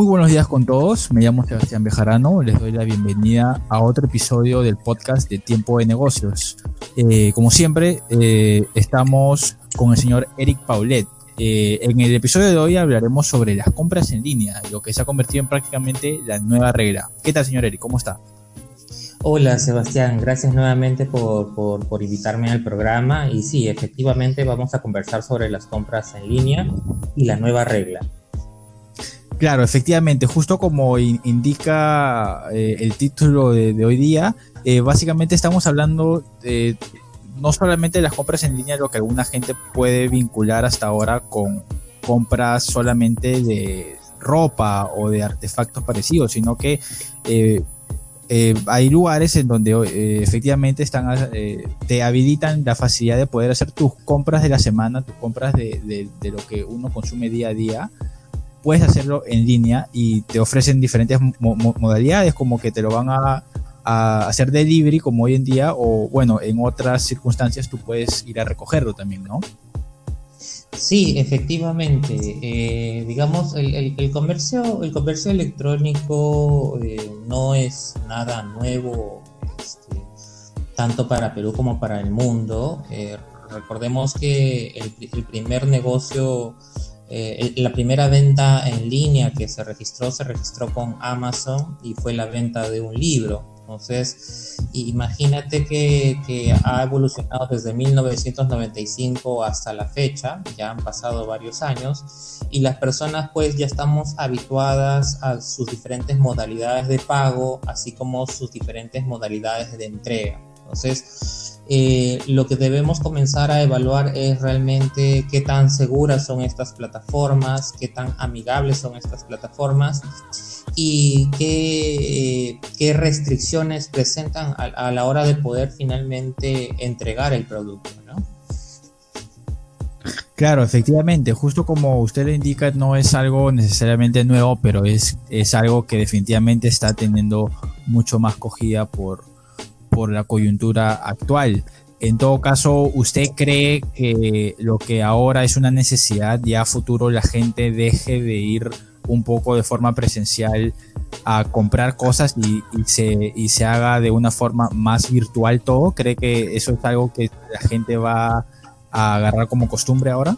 Muy buenos días con todos, me llamo Sebastián Bejarano, les doy la bienvenida a otro episodio del podcast de Tiempo de Negocios. Eh, como siempre, eh, estamos con el señor Eric Paulet. Eh, en el episodio de hoy hablaremos sobre las compras en línea, lo que se ha convertido en prácticamente la nueva regla. ¿Qué tal, señor Eric? ¿Cómo está? Hola Sebastián, gracias nuevamente por, por, invitarme al programa y sí, efectivamente vamos a conversar sobre las compras en línea y la nueva regla. Claro, efectivamente, justo como indica eh, el título de, hoy día, eh, básicamente estamos hablando de, no solamente de las compras en línea, lo que alguna gente puede vincular hasta ahora con compras solamente de ropa o de artefactos parecidos, sino que eh, hay lugares en donde efectivamente están, te habilitan la facilidad de poder hacer tus compras de la semana, tus compras de, de lo que uno consume día a día puedes hacerlo en línea y te ofrecen diferentes modalidades, como que te lo van a, hacer delivery, como hoy en día, o bueno, en otras circunstancias tú puedes ir a recogerlo también, ¿no? Sí, efectivamente. Eh, digamos, el, comercio, el comercio electrónico eh, no es nada nuevo, este, tanto para Perú como para el mundo. Eh, recordemos que el, primer negocio eh, la primera venta en línea que se registró se registró con Amazon y fue la venta de un libro. Entonces, imagínate que, que, ha evolucionado desde 1995 hasta la fecha, ya han pasado varios años, y las personas pues ya estamos habituadas a sus diferentes modalidades de pago, así como sus diferentes modalidades de entrega. Entonces, eh, lo que debemos comenzar a evaluar es realmente qué tan seguras son estas plataformas, qué tan amigables son estas plataformas y qué, qué restricciones presentan a, la hora de poder finalmente entregar el producto. ¿no? Claro, efectivamente, justo como usted le indica, no es algo necesariamente nuevo, pero es, es algo que definitivamente está teniendo mucho más cogida por, por la coyuntura actual. En todo caso, ¿usted cree que lo que ahora es una necesidad, ya a futuro la gente deje de ir un poco de forma presencial a comprar cosas y, se, y se haga de una forma más virtual todo? ¿Cree que eso es algo que la gente va a agarrar como costumbre ahora?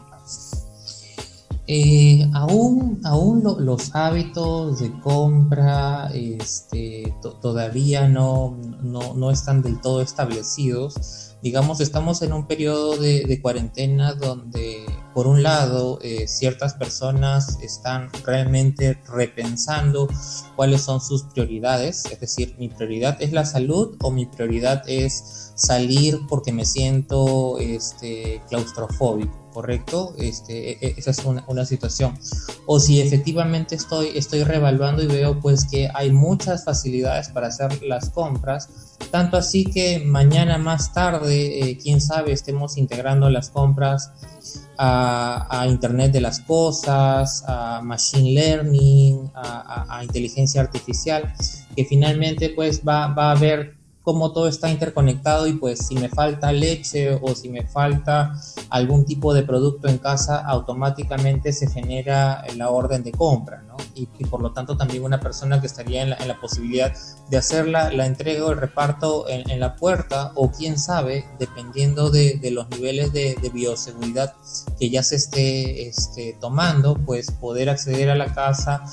Eh, aún aún los hábitos de compra este, todavía no, no, están del todo establecidos. Digamos, estamos en un periodo de, cuarentena donde, por un lado, eh, ciertas personas están realmente repensando cuáles son sus prioridades. Es decir, mi prioridad es la salud o mi prioridad es salir porque me siento este, claustrofóbico. ¿correcto? Este, e, e, esa es una, situación. O si efectivamente estoy, estoy revaluando y veo pues que hay muchas facilidades para hacer las compras, tanto así que mañana más tarde, eh, quién sabe, estemos integrando las compras a, Internet de las Cosas, a Machine Learning, a, inteligencia artificial, que finalmente pues va a haber cómo todo está interconectado y pues si me falta leche o si me falta algún tipo de producto en casa, automáticamente se genera la orden de compra, ¿no? Y, por lo tanto también una persona que estaría en la, posibilidad de hacer la, entrega o el reparto en, la puerta o quién sabe, dependiendo de, los niveles de, bioseguridad que ya se esté este, tomando, pues poder acceder a la casa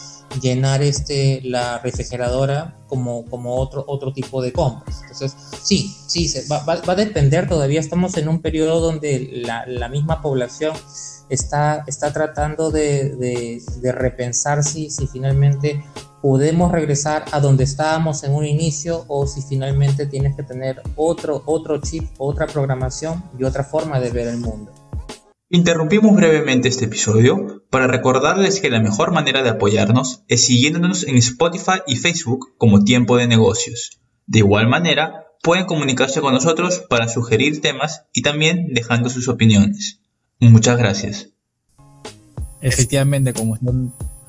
llenar este, la refrigeradora como, como otro, otro tipo de compras. Entonces, sí, sí, va, va, a depender, todavía estamos en un periodo donde la, la misma población está, está tratando de, de, de repensar si, si finalmente podemos regresar a donde estábamos en un inicio o si finalmente tienes que tener otro, otro chip, otra programación y otra forma de ver el mundo. Interrumpimos brevemente este episodio para recordarles que la mejor manera de apoyarnos es siguiéndonos en Spotify y Facebook como Tiempo de Negocios. De igual manera, pueden comunicarse con nosotros para sugerir temas y también dejando sus opiniones. Muchas gracias. Efectivamente, como usted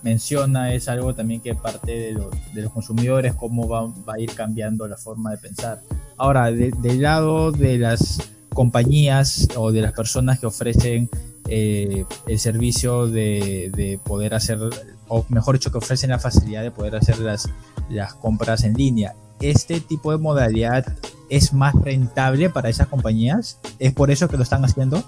menciona, es algo también que parte de los, consumidores, cómo va, a ir cambiando la forma de pensar. Ahora, del lado de las compañías o de las personas que ofrecen eh, el servicio de, poder hacer o mejor dicho, que ofrecen la facilidad de poder hacer las, las compras en línea. ¿Este tipo de modalidad es más rentable para esas compañías? ¿Es por eso que lo están haciendo?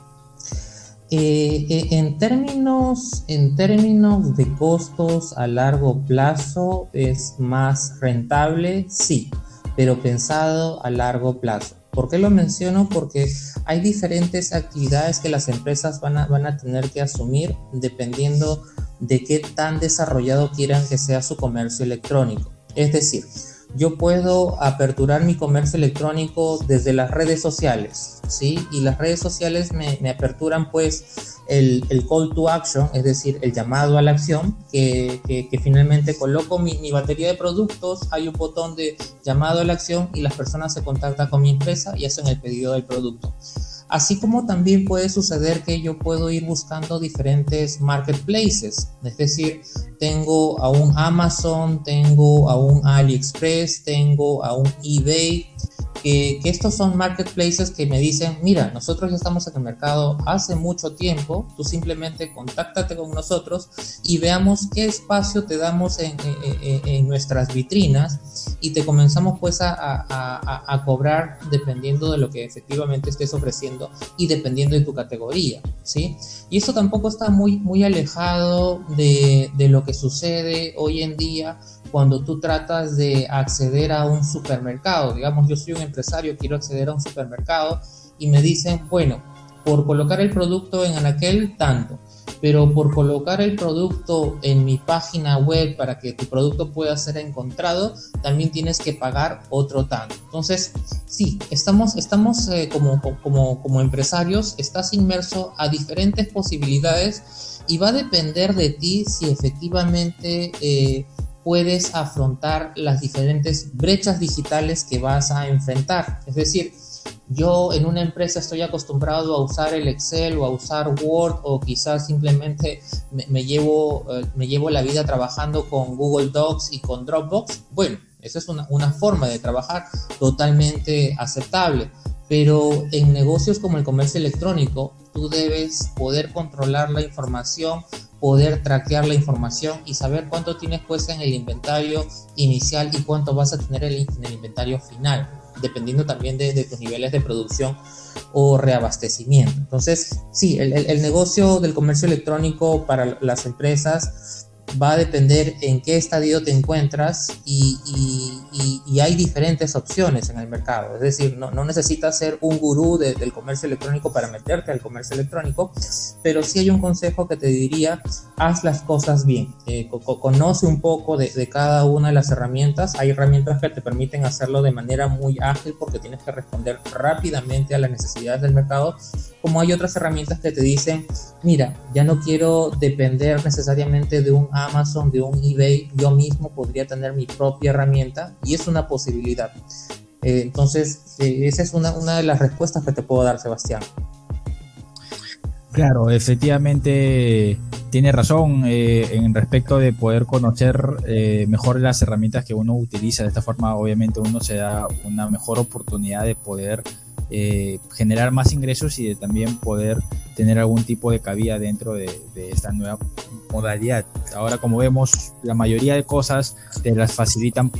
Eh, eh, en, términos, en términos de costos a largo plazo es más rentable, sí, pero pensado a largo plazo. ¿Por qué lo menciono? Porque hay diferentes actividades que las empresas van a, van a tener que asumir dependiendo de qué tan desarrollado quieran que sea su comercio electrónico. Es decir, yo puedo aperturar mi comercio electrónico desde las redes sociales, ¿sí? Y las redes sociales me, aperturan pues el, call to action, es decir, el llamado a la acción, que, finalmente coloco mi, mi, batería de productos, hay un botón de llamado a la acción y las personas se contactan con mi empresa y hacen el pedido del producto. Así como también puede suceder que yo puedo ir buscando diferentes marketplaces, es decir, tengo a un Amazon, tengo a un AliExpress, tengo a un eBay, que, estos son marketplaces que me dicen, mira, nosotros ya estamos en el mercado hace mucho tiempo, tú simplemente contáctate con nosotros y veamos qué espacio te damos en, nuestras vitrinas y te comenzamos pues a, a, cobrar dependiendo de lo que efectivamente estés ofreciendo y dependiendo de tu categoría, ¿sí? Y eso tampoco está muy, muy alejado de, de lo que sucede hoy en día cuando tú tratas de acceder a un supermercado. Digamos, yo soy un empresario, quiero acceder a un supermercado y me dicen, bueno, por colocar el producto en Anaquel, tanto. Pero por colocar el producto en mi página web para que tu producto pueda ser encontrado, también tienes que pagar otro tanto. Entonces, sí, estamos, estamos eh, como, como, como empresarios, estás inmerso a diferentes posibilidades y va a depender de ti si efectivamente eh, puedes afrontar las diferentes brechas digitales que vas a enfrentar. Es decir, yo en una empresa estoy acostumbrado a usar el Excel o a usar Word o quizás simplemente me, llevo, eh, me llevo la vida trabajando con Google Docs y con Dropbox. Bueno, esa es una, forma de trabajar totalmente aceptable. Pero en negocios como el comercio electrónico, tú debes poder controlar la información poder traquear la información y saber cuánto tienes pues en el inventario inicial y cuánto vas a tener en el inventario final, dependiendo también de, tus niveles de producción o reabastecimiento. Entonces, sí, el, el negocio del comercio electrónico para las empresas va a depender en qué estadio te encuentras y, hay diferentes opciones en el mercado. Es decir, no, necesitas ser un gurú del comercio electrónico para meterte al comercio electrónico, pero sí hay un consejo que te diría, haz las cosas bien, eh, conoce un poco de, de, cada una de las herramientas. Hay herramientas que te permiten hacerlo de manera muy ágil porque tienes que responder rápidamente a las necesidades del mercado, como hay otras herramientas que te dicen, mira, ya no quiero depender necesariamente de un Amazon, de un eBay, yo mismo podría tener mi propia herramienta y es una posibilidad. Eh, entonces, eh, esa es una, una de las respuestas que te puedo dar, Sebastián. Claro, efectivamente tiene razón eh, en respecto de poder conocer mejor las herramientas que uno utiliza. De esta forma, obviamente, uno se da una mejor oportunidad de poder eh, generar más ingresos y de también poder tener algún tipo de cabida dentro de, esta nueva modalidad. Ahora, como vemos, la mayoría de cosas te las facilitan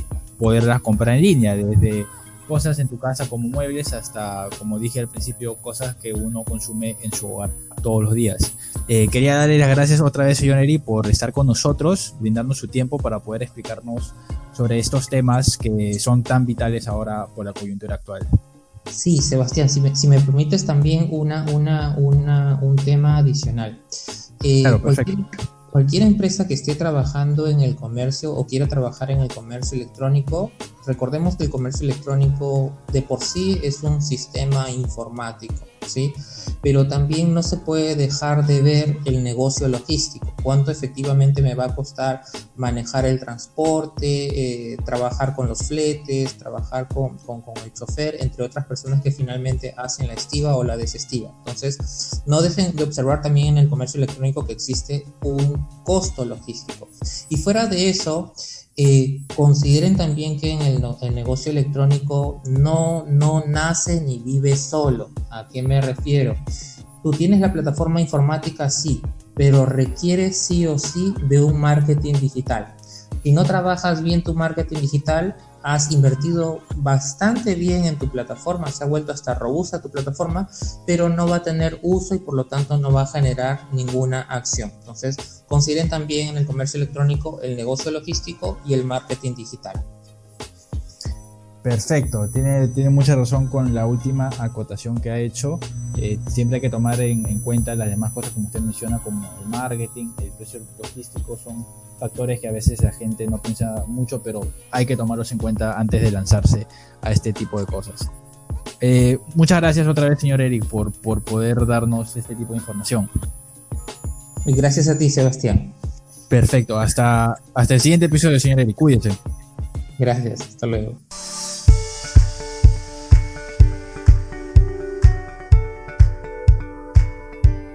poderlas comprar en línea, desde cosas en tu casa como muebles hasta, como dije al principio, cosas que uno consume en su hogar todos los días. Eh, quería darle las gracias otra vez a John por estar con nosotros, brindarnos su tiempo para poder explicarnos sobre estos temas que son tan vitales ahora por la coyuntura actual. Sí, Sebastián, si me, si me permites también una, una, una, un tema adicional. Eh, claro, perfecto. Cualquier empresa que esté trabajando en el comercio o quiera trabajar en el comercio electrónico, recordemos que el comercio electrónico de por sí es un sistema informático. ¿Sí? Pero también no se puede dejar de ver el negocio logístico, cuánto efectivamente me va a costar manejar el transporte, eh, trabajar con los fletes, trabajar con, con, el chofer, entre otras personas que finalmente hacen la estiva o la desestiva. Entonces, no dejen de observar también en el comercio electrónico que existe un costo logístico. Y fuera de eso, consideren también que en el, negocio electrónico no, no nace ni vive solo. ¿A qué me refiero? tú tienes la plataforma informática, sí, pero requiere sí o sí de un marketing digital. Si no trabajas bien tu marketing digital, has invertido bastante bien en tu plataforma, se ha vuelto hasta robusta tu plataforma, pero no va a tener uso y por lo tanto no va a generar ninguna acción. Entonces, consideren también en el comercio electrónico el negocio logístico y el marketing digital. Perfecto, tiene, tiene mucha razón con la última acotación que ha hecho. Eh, siempre hay que tomar en, en, cuenta las demás cosas como usted menciona, como el marketing, el precio logístico, son factores que a veces la gente no piensa mucho, pero hay que tomarlos en cuenta antes de lanzarse a este tipo de cosas. Eh, muchas gracias otra vez, señor Eric, por, por poder darnos este tipo de información. Y gracias a ti, Sebastián. Perfecto, hasta, hasta el siguiente episodio, señor Eric. Cuídese. Gracias, hasta luego.